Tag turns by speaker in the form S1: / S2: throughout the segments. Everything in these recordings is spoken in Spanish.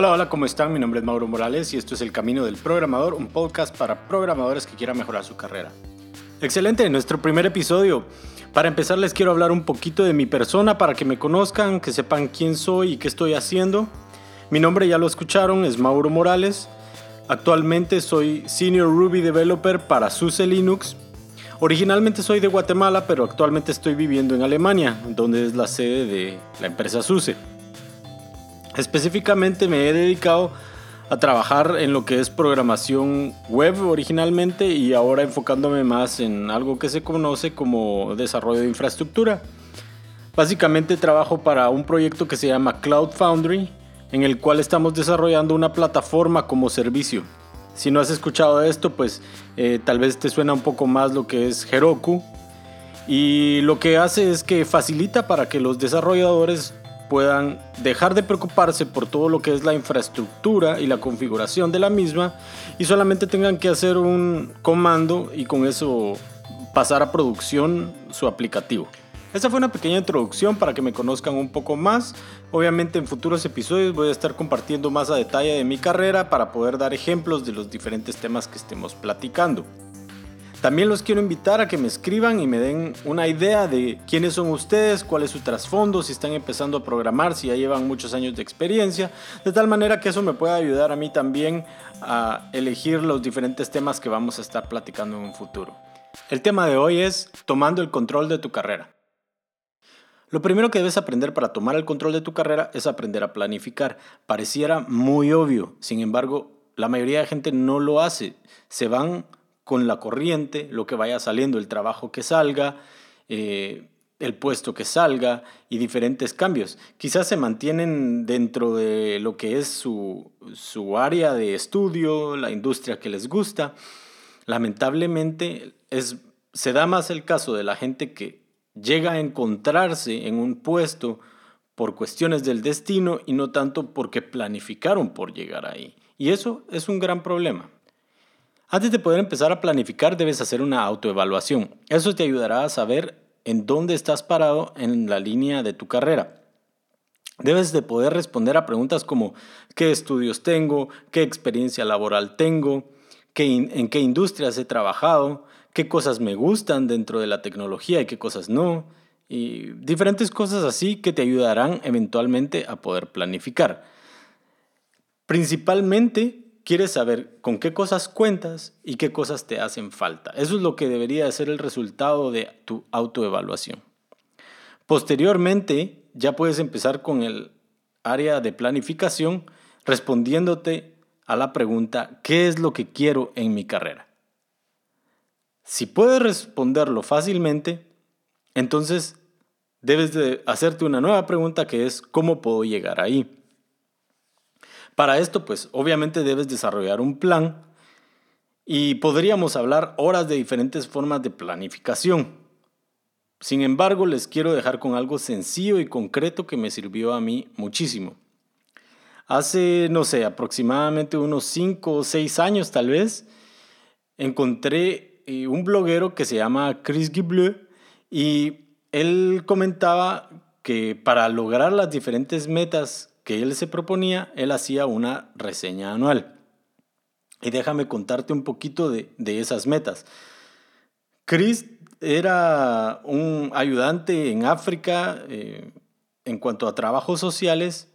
S1: Hola, hola, ¿cómo están? Mi nombre es Mauro Morales y esto es El Camino del Programador, un podcast para programadores que quieran mejorar su carrera. Excelente, nuestro primer episodio. Para empezar les quiero hablar un poquito de mi persona para que me conozcan, que sepan quién soy y qué estoy haciendo. Mi nombre ya lo escucharon, es Mauro Morales. Actualmente soy Senior Ruby Developer para SUSE Linux. Originalmente soy de Guatemala, pero actualmente estoy viviendo en Alemania, donde es la sede de la empresa SUSE. Específicamente me he dedicado a trabajar en lo que es programación web originalmente y ahora enfocándome más en algo que se conoce como desarrollo de infraestructura. Básicamente trabajo para un proyecto que se llama Cloud Foundry, en el cual estamos desarrollando una plataforma como servicio. Si no has escuchado esto, pues eh, tal vez te suena un poco más lo que es Heroku. Y lo que hace es que facilita para que los desarrolladores puedan dejar de preocuparse por todo lo que es la infraestructura y la configuración de la misma y solamente tengan que hacer un comando y con eso pasar a producción su aplicativo. Esta fue una pequeña introducción para que me conozcan un poco más. Obviamente en futuros episodios voy a estar compartiendo más a detalle de mi carrera para poder dar ejemplos de los diferentes temas que estemos platicando. También los quiero invitar a que me escriban y me den una idea de quiénes son ustedes, cuál es su trasfondo, si están empezando a programar, si ya llevan muchos años de experiencia, de tal manera que eso me pueda ayudar a mí también a elegir los diferentes temas que vamos a estar platicando en un futuro. El tema de hoy es tomando el control de tu carrera. Lo primero que debes aprender para tomar el control de tu carrera es aprender a planificar. Pareciera muy obvio, sin embargo, la mayoría de gente no lo hace. Se van con la corriente, lo que vaya saliendo, el trabajo que salga, eh, el puesto que salga y diferentes cambios. Quizás se mantienen dentro de lo que es su, su área de estudio, la industria que les gusta. Lamentablemente es, se da más el caso de la gente que llega a encontrarse en un puesto por cuestiones del destino y no tanto porque planificaron por llegar ahí. Y eso es un gran problema. Antes de poder empezar a planificar debes hacer una autoevaluación. Eso te ayudará a saber en dónde estás parado en la línea de tu carrera. Debes de poder responder a preguntas como qué estudios tengo, qué experiencia laboral tengo, en qué industrias he trabajado, qué cosas me gustan dentro de la tecnología y qué cosas no, y diferentes cosas así que te ayudarán eventualmente a poder planificar. Principalmente quieres saber con qué cosas cuentas y qué cosas te hacen falta. Eso es lo que debería ser el resultado de tu autoevaluación. Posteriormente, ya puedes empezar con el área de planificación respondiéndote a la pregunta, ¿qué es lo que quiero en mi carrera? Si puedes responderlo fácilmente, entonces debes de hacerte una nueva pregunta que es, ¿cómo puedo llegar ahí? Para esto, pues obviamente debes desarrollar un plan y podríamos hablar horas de diferentes formas de planificación. Sin embargo, les quiero dejar con algo sencillo y concreto que me sirvió a mí muchísimo. Hace, no sé, aproximadamente unos 5 o 6 años tal vez, encontré eh, un bloguero que se llama Chris Gibleu y él comentaba que para lograr las diferentes metas que él se proponía, él hacía una reseña anual. Y déjame contarte un poquito de, esas metas. Chris era un ayudante en África eh, en cuanto a trabajos sociales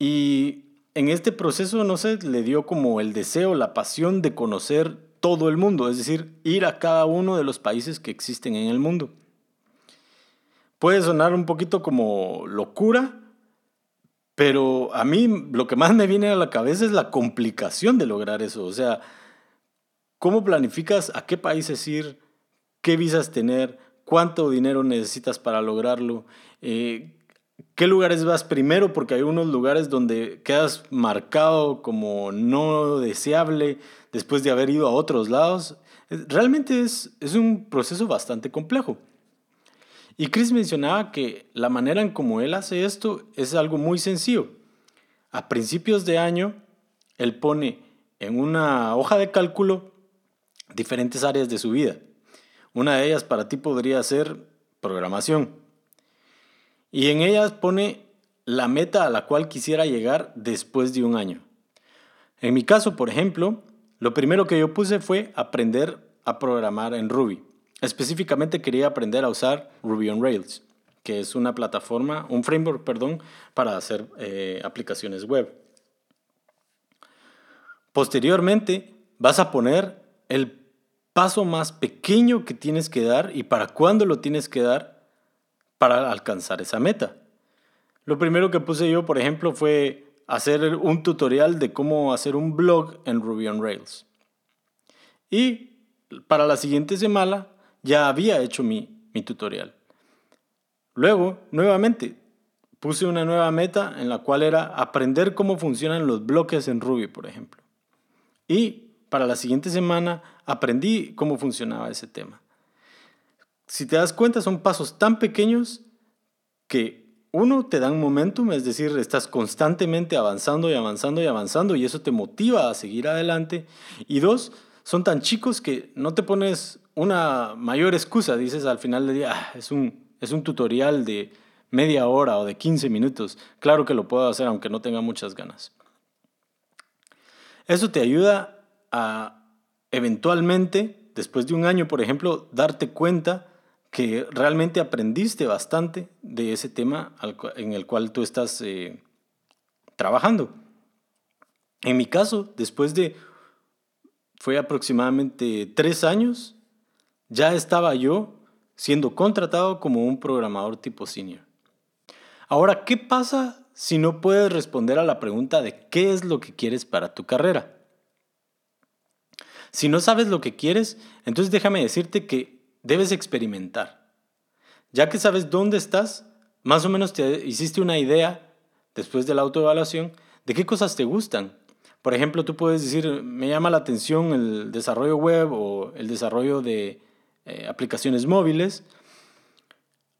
S1: y en este proceso, no sé, le dio como el deseo, la pasión de conocer todo el mundo, es decir, ir a cada uno de los países que existen en el mundo. Puede sonar un poquito como locura, pero a mí lo que más me viene a la cabeza es la complicación de lograr eso. O sea, ¿cómo planificas a qué países ir? ¿Qué visas tener? ¿Cuánto dinero necesitas para lograrlo? Eh, ¿Qué lugares vas primero? Porque hay unos lugares donde quedas marcado como no deseable después de haber ido a otros lados. Realmente es, es un proceso bastante complejo. Y Chris mencionaba que la manera en cómo él hace esto es algo muy sencillo. A principios de año, él pone en una hoja de cálculo diferentes áreas de su vida. Una de ellas para ti podría ser programación. Y en ellas pone la meta a la cual quisiera llegar después de un año. En mi caso, por ejemplo, lo primero que yo puse fue aprender a programar en Ruby. Específicamente quería aprender a usar Ruby on Rails, que es una plataforma, un framework, perdón, para hacer eh, aplicaciones web. Posteriormente, vas a poner el paso más pequeño que tienes que dar y para cuándo lo tienes que dar para alcanzar esa meta. Lo primero que puse yo, por ejemplo, fue hacer un tutorial de cómo hacer un blog en Ruby on Rails. Y para la siguiente semana ya había hecho mi, mi tutorial. Luego, nuevamente, puse una nueva meta en la cual era aprender cómo funcionan los bloques en Ruby, por ejemplo. Y para la siguiente semana aprendí cómo funcionaba ese tema. Si te das cuenta, son pasos tan pequeños que uno, te dan momentum, es decir, estás constantemente avanzando y avanzando y avanzando y eso te motiva a seguir adelante. Y dos, son tan chicos que no te pones una mayor excusa, dices al final del día, ah, es, un, es un tutorial de media hora o de 15 minutos, claro que lo puedo hacer aunque no tenga muchas ganas. Eso te ayuda a eventualmente, después de un año, por ejemplo, darte cuenta que realmente aprendiste bastante de ese tema en el cual tú estás eh, trabajando. En mi caso, después de, fue aproximadamente tres años, ya estaba yo siendo contratado como un programador tipo senior. Ahora, ¿qué pasa si no puedes responder a la pregunta de qué es lo que quieres para tu carrera? Si no sabes lo que quieres, entonces déjame decirte que debes experimentar. Ya que sabes dónde estás, más o menos te hiciste una idea, después de la autoevaluación, de qué cosas te gustan. Por ejemplo, tú puedes decir, me llama la atención el desarrollo web o el desarrollo de eh, aplicaciones móviles.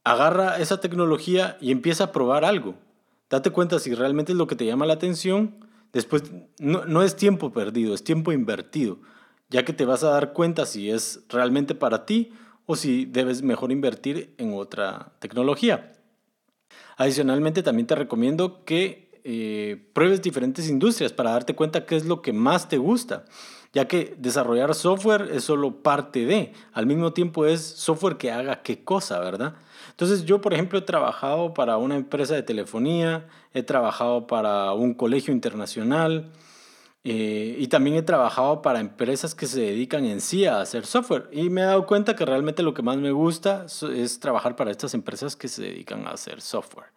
S1: Agarra esa tecnología y empieza a probar algo. Date cuenta si realmente es lo que te llama la atención. Después, no, no es tiempo perdido, es tiempo invertido, ya que te vas a dar cuenta si es realmente para ti o si debes mejor invertir en otra tecnología. Adicionalmente, también te recomiendo que eh, pruebes diferentes industrias para darte cuenta qué es lo que más te gusta, ya que desarrollar software es solo parte de, al mismo tiempo es software que haga qué cosa, ¿verdad? Entonces yo, por ejemplo, he trabajado para una empresa de telefonía, he trabajado para un colegio internacional, eh, y también he trabajado para empresas que se dedican en sí a hacer software. Y me he dado cuenta que realmente lo que más me gusta es trabajar para estas empresas que se dedican a hacer software.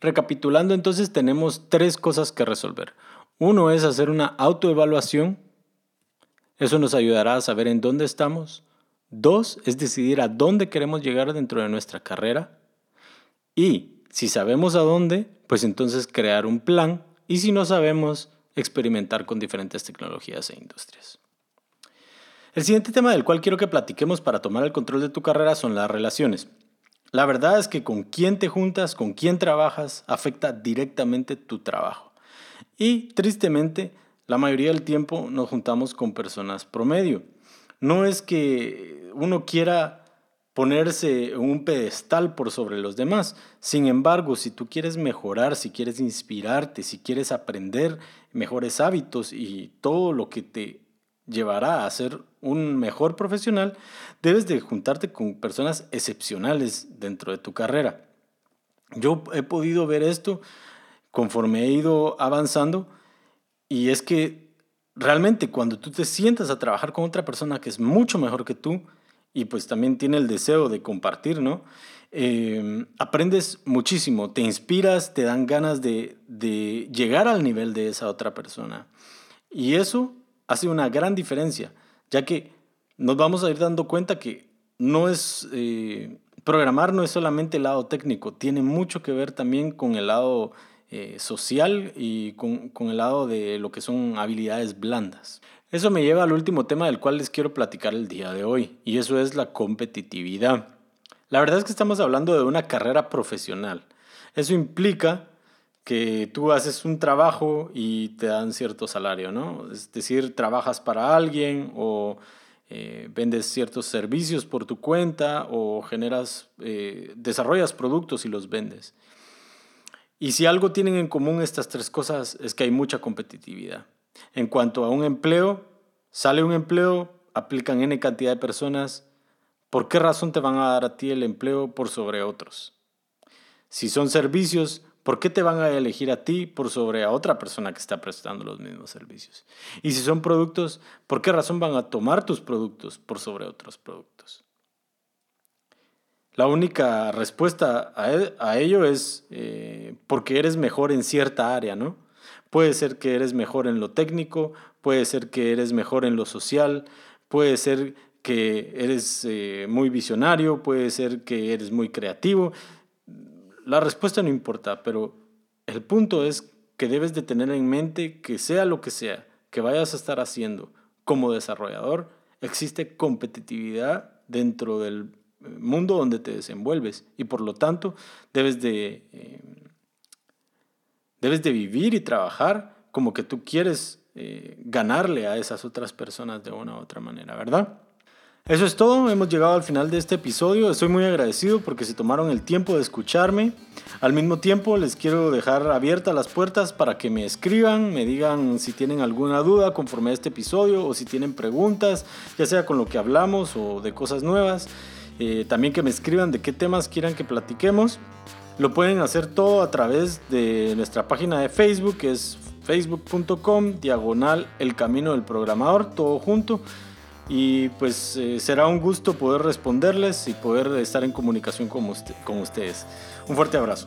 S1: Recapitulando entonces tenemos tres cosas que resolver. Uno es hacer una autoevaluación. Eso nos ayudará a saber en dónde estamos. Dos es decidir a dónde queremos llegar dentro de nuestra carrera. Y si sabemos a dónde, pues entonces crear un plan. Y si no sabemos, experimentar con diferentes tecnologías e industrias. El siguiente tema del cual quiero que platiquemos para tomar el control de tu carrera son las relaciones. La verdad es que con quién te juntas, con quién trabajas, afecta directamente tu trabajo. Y tristemente, la mayoría del tiempo nos juntamos con personas promedio. No es que uno quiera ponerse un pedestal por sobre los demás. Sin embargo, si tú quieres mejorar, si quieres inspirarte, si quieres aprender mejores hábitos y todo lo que te llevará a ser un mejor profesional, debes de juntarte con personas excepcionales dentro de tu carrera. Yo he podido ver esto conforme he ido avanzando y es que realmente cuando tú te sientas a trabajar con otra persona que es mucho mejor que tú, y pues también tiene el deseo de compartir, ¿no? Em, aprendes muchísimo, te inspiras, te dan ganas de, llegar al nivel de esa otra persona. Y eso hace una gran diferencia, ya que nos vamos a ir dando cuenta que no es, eh, programar no es solamente el lado técnico, tiene mucho que ver también con el lado eh, social y con, con el lado de lo que son habilidades blandas. Eso me lleva al último tema del cual les quiero platicar el día de hoy, y eso es la competitividad. La verdad es que estamos hablando de una carrera profesional. Eso implica que tú haces un trabajo y te dan cierto salario, ¿no? Es decir, trabajas para alguien o eh, vendes ciertos servicios por tu cuenta o generas, eh, desarrollas productos y los vendes. Y si algo tienen en común estas tres cosas es que hay mucha competitividad. En cuanto a un empleo, sale un empleo, aplican N cantidad de personas. ¿Por qué razón te van a dar a ti el empleo por sobre otros? Si son servicios, ¿por qué te van a elegir a ti por sobre a otra persona que está prestando los mismos servicios? Y si son productos, ¿por qué razón van a tomar tus productos por sobre otros productos? La única respuesta a, e, ello es eh, porque eres mejor en cierta área, ¿no? Puede ser que eres mejor en lo técnico, puede ser que eres mejor en lo social, puede ser que eres eh, muy visionario, puede ser que eres muy creativo. La respuesta no importa, pero el punto es que debes de tener en mente que sea lo que sea que vayas a estar haciendo como desarrollador, existe competitividad dentro del mundo donde te desenvuelves y por lo tanto debes de, eh, debes de vivir y trabajar como que tú quieres eh, ganarle a esas otras personas de una u otra manera, ¿verdad? Eso es todo, hemos llegado al final de este episodio. Estoy muy agradecido porque se tomaron el tiempo de escucharme. Al mismo tiempo les quiero dejar abiertas las puertas para que me escriban, me digan si tienen alguna duda conforme a este episodio o si tienen preguntas, ya sea con lo que hablamos o de cosas nuevas. Eh, también que me escriban de qué temas quieran que platiquemos. Lo pueden hacer todo a través de nuestra página de Facebook, que es facebook.com, diagonal el camino del programador, todo junto. Y pues eh, será un gusto poder responderles y poder estar en comunicación con, con ustedes. Un fuerte abrazo.